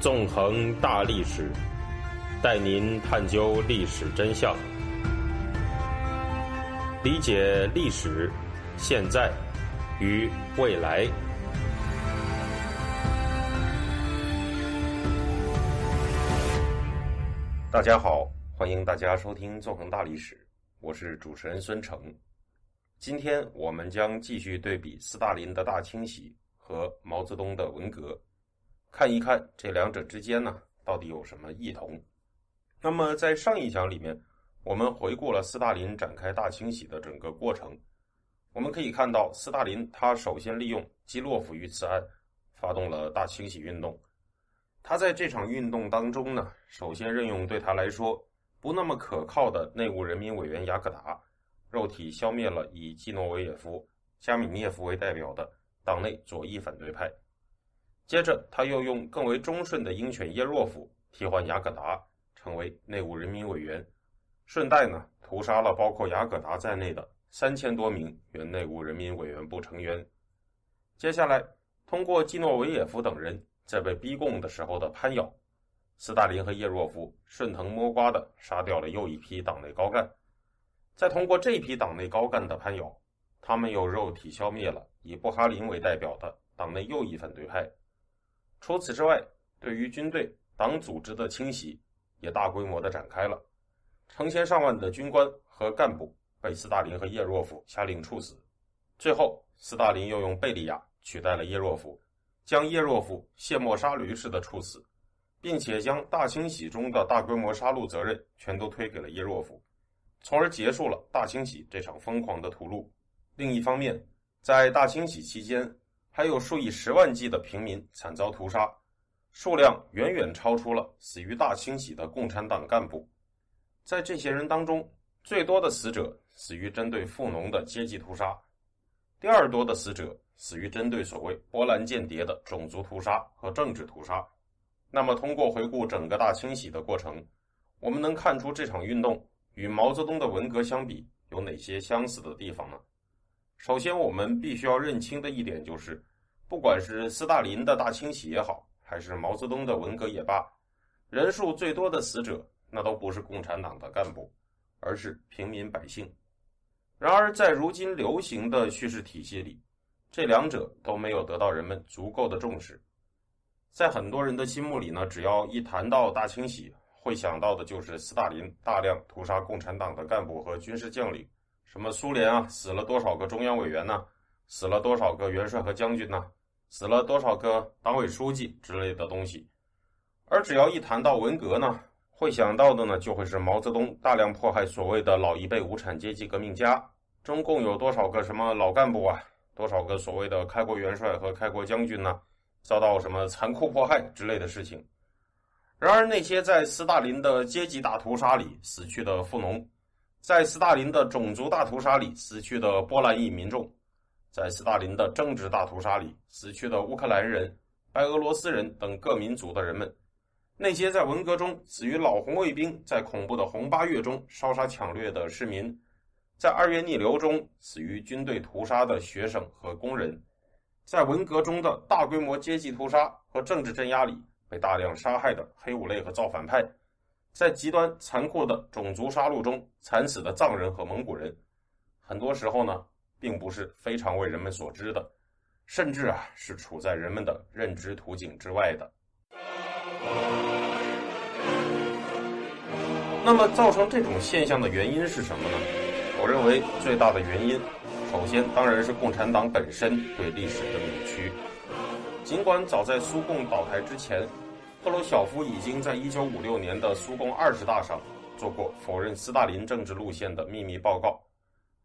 纵横大历史，带您探究历史真相，理解历史、现在与未来。大家好，欢迎大家收听《纵横大历史》，我是主持人孙成。今天我们将继续对比斯大林的大清洗和毛泽东的文革，看一看这两者之间呢到底有什么异同。那么在上一讲里面，我们回顾了斯大林展开大清洗的整个过程。我们可以看到，斯大林他首先利用基洛夫遇刺案，发动了大清洗运动。他在这场运动当中呢，首先任用对他来说不那么可靠的内务人民委员雅各达，肉体消灭了以季诺维也夫、加米涅夫为代表的党内左翼反对派。接着，他又用更为忠顺的鹰犬叶若夫替换雅各达，成为内务人民委员，顺带呢屠杀了包括雅各达在内的三千多名原内务人民委员部成员。接下来，通过季诺维也夫等人。在被逼供的时候的攀咬，斯大林和叶若夫顺藤摸瓜的杀掉了又一批党内高干，再通过这批党内高干的攀咬，他们又肉体消灭了以布哈林为代表的党内右翼反对派。除此之外，对于军队党组织的清洗也大规模的展开了，成千上万的军官和干部被斯大林和叶若夫下令处死。最后，斯大林又用贝利亚取代了叶若夫。将叶若夫卸磨杀驴似的处死，并且将大清洗中的大规模杀戮责任全都推给了叶若夫，从而结束了大清洗这场疯狂的屠戮。另一方面，在大清洗期间，还有数以十万计的平民惨遭屠杀，数量远远超出了死于大清洗的共产党干部。在这些人当中，最多的死者死于针对富农的阶级屠杀，第二多的死者。死于针对所谓波兰间谍的种族屠杀和政治屠杀。那么，通过回顾整个大清洗的过程，我们能看出这场运动与毛泽东的文革相比有哪些相似的地方呢？首先，我们必须要认清的一点就是，不管是斯大林的大清洗也好，还是毛泽东的文革也罢，人数最多的死者那都不是共产党的干部，而是平民百姓。然而，在如今流行的叙事体系里，这两者都没有得到人们足够的重视，在很多人的心目里呢，只要一谈到大清洗，会想到的就是斯大林大量屠杀共产党的干部和军事将领，什么苏联啊死了多少个中央委员呢？死了多少个元帅和将军呢？死了多少个党委书记之类的东西。而只要一谈到文革呢，会想到的呢，就会是毛泽东大量迫害所谓的老一辈无产阶级革命家，中共有多少个什么老干部啊？多少个所谓的开国元帅和开国将军呢？遭到什么残酷迫害之类的事情？然而，那些在斯大林的阶级大屠杀里死去的富农，在斯大林的种族大屠杀里死去的波兰裔民众，在斯大林的政治大屠杀里死去的乌克兰人、白俄罗斯人等各民族的人们，那些在文革中死于老红卫兵在恐怖的红八月中烧杀抢掠的市民。在二月逆流中死于军队屠杀的学生和工人，在文革中的大规模阶级屠杀和政治镇压里被大量杀害的黑五类和造反派，在极端残酷的种族杀戮中惨死的藏人和蒙古人，很多时候呢，并不是非常为人们所知的，甚至啊，是处在人们的认知图景之外的。那么，造成这种现象的原因是什么呢？我认为最大的原因，首先当然是共产党本身对历史的扭曲。尽管早在苏共倒台之前，赫鲁晓夫已经在1956年的苏共二十大上做过否认斯大林政治路线的秘密报告，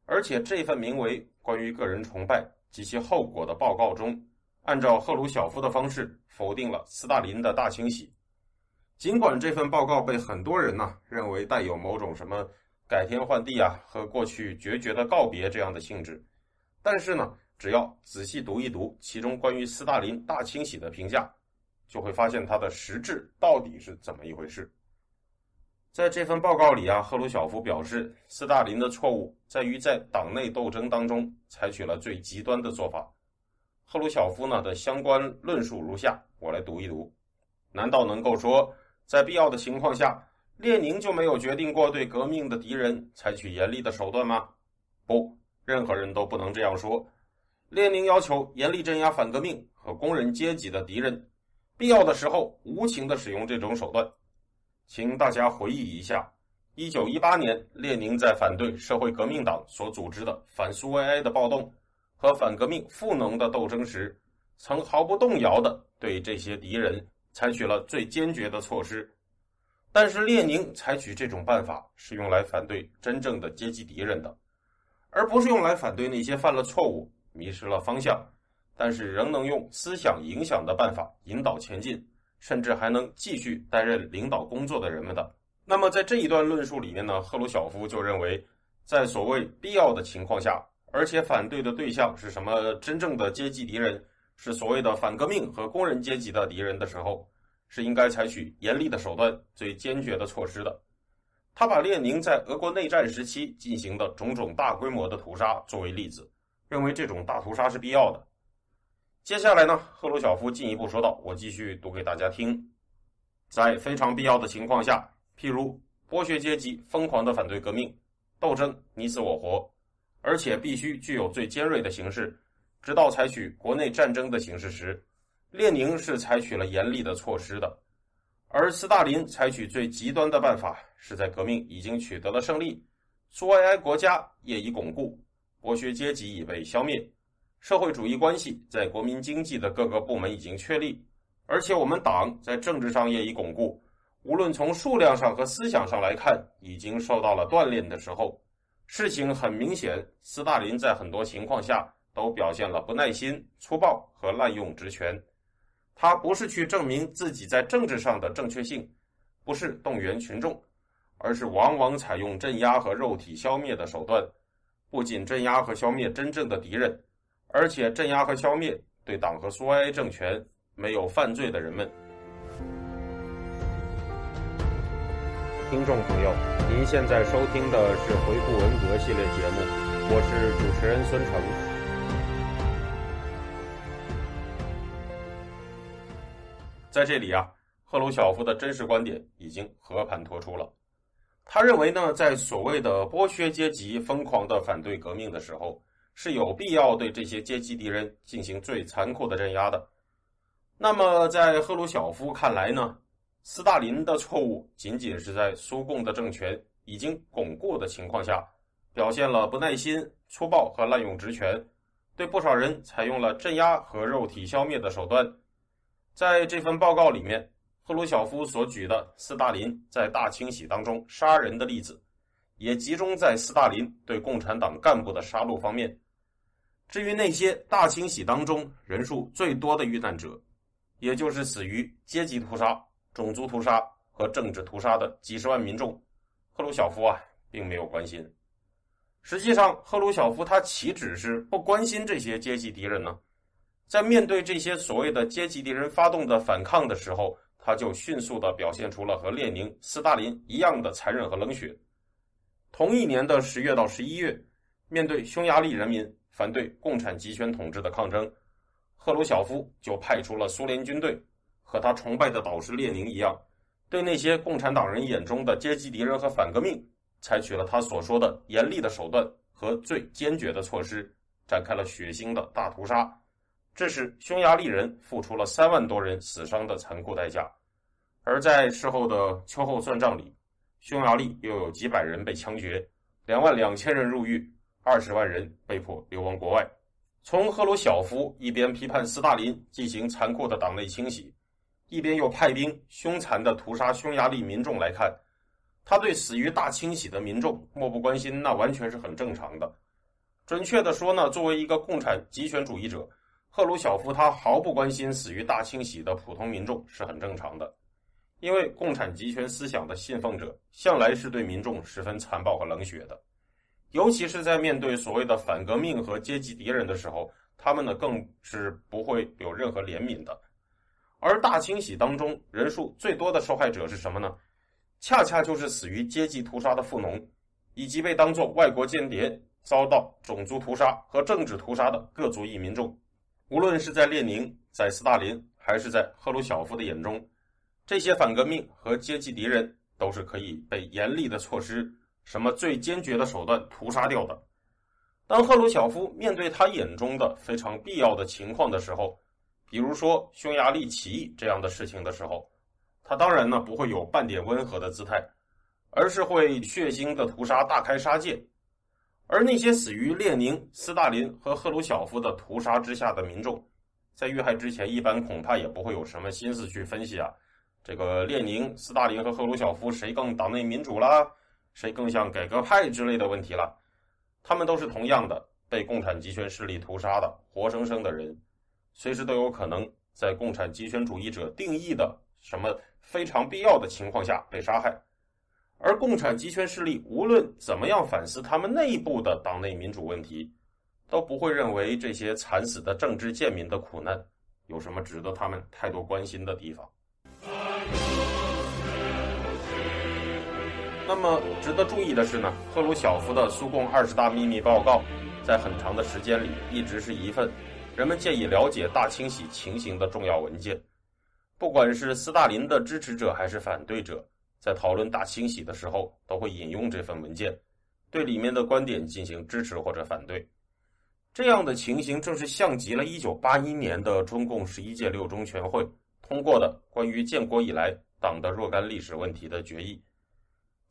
而且这份名为《关于个人崇拜及其后果》的报告中，按照赫鲁晓夫的方式否定了斯大林的大清洗。尽管这份报告被很多人呢认为带有某种什么。改天换地啊，和过去决绝的告别这样的性质，但是呢，只要仔细读一读其中关于斯大林大清洗的评价，就会发现它的实质到底是怎么一回事。在这份报告里啊，赫鲁晓夫表示，斯大林的错误在于在党内斗争当中采取了最极端的做法。赫鲁晓夫呢的相关论述如下，我来读一读。难道能够说，在必要的情况下，列宁就没有决定过对革命的敌人采取严厉的手段吗？不，任何人都不能这样说。列宁要求严厉镇压反革命和工人阶级的敌人，必要的时候无情的使用这种手段。请大家回忆一下，一九一八年，列宁在反对社会革命党所组织的反苏维埃的暴动和反革命赋能的斗争时，曾毫不动摇的对这些敌人采取了最坚决的措施。但是，列宁采取这种办法是用来反对真正的阶级敌人的，而不是用来反对那些犯了错误、迷失了方向，但是仍能用思想影响的办法引导前进。甚至还能继续担任领导工作的人们的。那么，在这一段论述里面呢，赫鲁晓夫就认为，在所谓必要的情况下，而且反对的对象是什么真正的阶级敌人，是所谓的反革命和工人阶级的敌人的时候，是应该采取严厉的手段、最坚决的措施的。他把列宁在俄国内战时期进行的种种大规模的屠杀作为例子，认为这种大屠杀是必要的。接下来呢，赫鲁晓夫进一步说道：“我继续读给大家听，在非常必要的情况下，譬如剥削阶级疯狂的反对革命，斗争你死我活，而且必须具有最尖锐的形式，直到采取国内战争的形式时，列宁是采取了严厉的措施的，而斯大林采取最极端的办法，是在革命已经取得了胜利，苏维埃国家业已巩固，剥削阶级已被消灭。”社会主义关系在国民经济的各个部门已经确立，而且我们党在政治上也已巩固。无论从数量上和思想上来看，已经受到了锻炼的时候，事情很明显，斯大林在很多情况下都表现了不耐心、粗暴和滥用职权。他不是去证明自己在政治上的正确性，不是动员群众，而是往往采用镇压和肉体消灭的手段，不仅镇压和消灭真正的敌人。而且镇压和消灭对党和苏维埃政权没有犯罪的人们。听众朋友，您现在收听的是回顾文革系列节目，我是主持人孙成。在这里啊，赫鲁晓夫的真实观点已经和盘托出了。他认为呢，在所谓的剥削阶级疯狂的反对革命的时候。是有必要对这些阶级敌人进行最残酷的镇压的。那么，在赫鲁晓夫看来呢？斯大林的错误仅仅是在苏共的政权已经巩固的情况下，表现了不耐心、粗暴和滥用职权，对不少人采用了镇压和肉体消灭的手段。在这份报告里面，赫鲁晓夫所举的斯大林在大清洗当中杀人的例子，也集中在斯大林对共产党干部的杀戮方面。至于那些大清洗当中人数最多的遇难者，也就是死于阶级屠杀、种族屠杀和政治屠杀的几十万民众，赫鲁晓夫啊，并没有关心。实际上，赫鲁晓夫他岂止是不关心这些阶级敌人呢？在面对这些所谓的阶级敌人发动的反抗的时候，他就迅速的表现出了和列宁、斯大林一样的残忍和冷血。同一年的十月到十一月，面对匈牙利人民。反对共产集权统治的抗争，赫鲁晓夫就派出了苏联军队，和他崇拜的导师列宁一样，对那些共产党人眼中的阶级敌人和反革命，采取了他所说的严厉的手段和最坚决的措施，展开了血腥的大屠杀，致使匈牙利人付出了三万多人死伤的残酷代价。而在事后的秋后算账里，匈牙利又有几百人被枪决，两万两千人入狱。二十万人被迫流亡国外。从赫鲁晓夫一边批判斯大林进行残酷的党内清洗，一边又派兵凶残的屠杀匈牙利民众来看，他对死于大清洗的民众漠不关心，那完全是很正常的。准确的说呢，作为一个共产极权主义者，赫鲁晓夫他毫不关心死于大清洗的普通民众是很正常的，因为共产集权思想的信奉者向来是对民众十分残暴和冷血的。尤其是在面对所谓的反革命和阶级敌人的时候，他们呢更是不会有任何怜悯的。而大清洗当中人数最多的受害者是什么呢？恰恰就是死于阶级屠杀的富农，以及被当作外国间谍遭到种族屠杀和政治屠杀的各族裔民众。无论是在列宁、在斯大林，还是在赫鲁晓夫的眼中，这些反革命和阶级敌人都是可以被严厉的措施、什么最坚决的手段屠杀掉的。当赫鲁晓夫面对他眼中的非常必要的情况的时候，比如说匈牙利起义这样的事情的时候，他当然呢不会有半点温和的姿态，而是会血腥的屠杀、大开杀戒。而那些死于列宁、斯大林和赫鲁晓夫的屠杀之下的民众，在遇害之前，一般恐怕也不会有什么心思去分析啊，这个列宁、斯大林和赫鲁晓夫谁更党内民主啦，谁更像改革派之类的问题了。他们都是同样的被共产极权势力屠杀的活生生的人，随时都有可能在共产极权主义者定义的什么非常必要的情况下被杀害。而共产极权势力无论怎么样反思他们内部的党内民主问题，都不会认为这些惨死的政治贱民的苦难有什么值得他们太多关心的地方。那么值得注意的是呢，赫鲁晓夫的苏共二十大秘密报告，在很长的时间里一直是一份人们建议了解大清洗情形的重要文件，不管是斯大林的支持者还是反对者。在讨论大清洗的时候，都会引用这份文件，对里面的观点进行支持或者反对。这样的情形正是像极了1981年的中共十一届六中全会通过的关于建国以来党的若干历史问题的决议。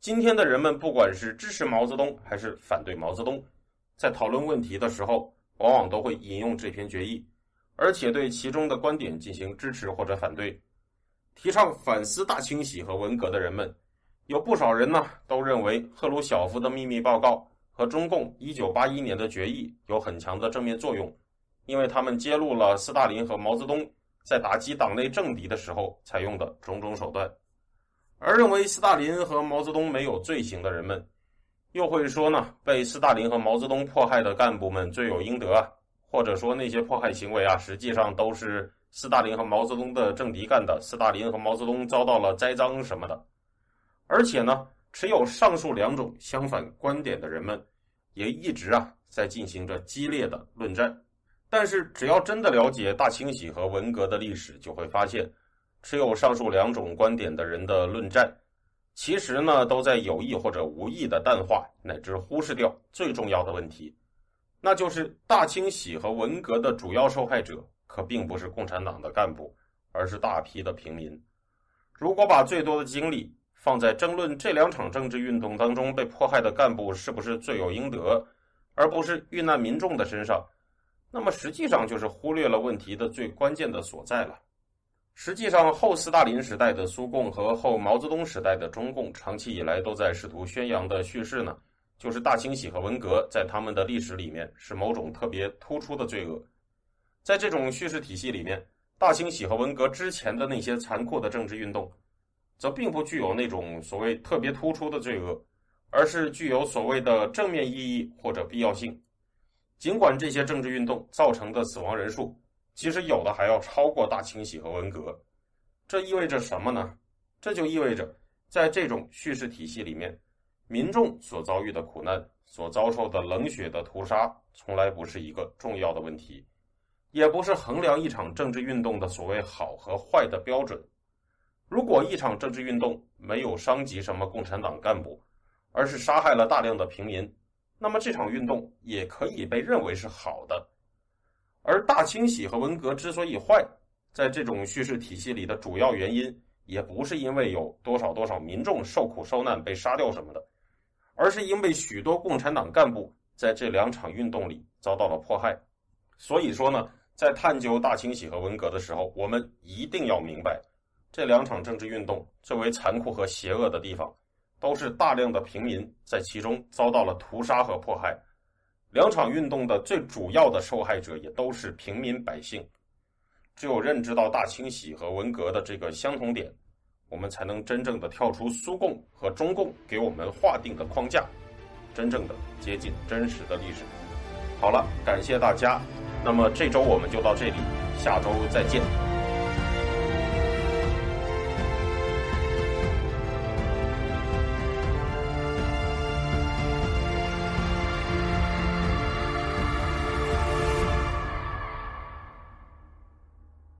今天的人们，不管是支持毛泽东还是反对毛泽东，在讨论问题的时候，往往都会引用这篇决议，而且对其中的观点进行支持或者反对。提倡反思大清洗和文革的人们，有不少人呢都认为赫鲁晓夫的秘密报告和中共1981年的决议有很强的正面作用，因为他们揭露了斯大林和毛泽东在打击党内政敌的时候采用的种种手段。而认为斯大林和毛泽东没有罪行的人们，又会说呢，被斯大林和毛泽东迫害的干部们罪有应得啊，或者说那些迫害行为啊，实际上都是。斯大林和毛泽东的政敌干的，斯大林和毛泽东遭到了栽赃什么的，而且呢，持有上述两种相反观点的人们，也一直啊在进行着激烈的论战。但是，只要真的了解大清洗和文革的历史，就会发现，持有上述两种观点的人的论战，其实呢，都在有意或者无意的淡化乃至忽视掉最重要的问题，那就是大清洗和文革的主要受害者。可并不是共产党的干部，而是大批的平民。如果把最多的精力放在争论这两场政治运动当中被迫害的干部是不是罪有应得，而不是遇难民众的身上，那么实际上就是忽略了问题的最关键的所在了。实际上，后斯大林时代的苏共和后毛泽东时代的中共，长期以来都在试图宣扬的叙事呢，就是大清洗和文革在他们的历史里面是某种特别突出的罪恶。在这种叙事体系里面，大清洗和文革之前的那些残酷的政治运动，则并不具有那种所谓特别突出的罪恶，而是具有所谓的正面意义或者必要性。尽管这些政治运动造成的死亡人数，其实有的还要超过大清洗和文革，这意味着什么呢？这就意味着，在这种叙事体系里面，民众所遭遇的苦难、所遭受的冷血的屠杀，从来不是一个重要的问题。也不是衡量一场政治运动的所谓好和坏的标准。如果一场政治运动没有伤及什么共产党干部，而是杀害了大量的平民，那么这场运动也可以被认为是好的。而大清洗和文革之所以坏，在这种叙事体系里的主要原因，也不是因为有多少多少民众受苦受难被杀掉什么的，而是因为许多共产党干部在这两场运动里遭到了迫害。所以说呢。在探究大清洗和文革的时候，我们一定要明白，这两场政治运动最为残酷和邪恶的地方，都是大量的平民在其中遭到了屠杀和迫害。两场运动的最主要的受害者也都是平民百姓。只有认知到大清洗和文革的这个相同点，我们才能真正的跳出苏共和中共给我们划定的框架，真正的接近真实的历史。好了，感谢大家。那么这周我们就到这里，下周再见。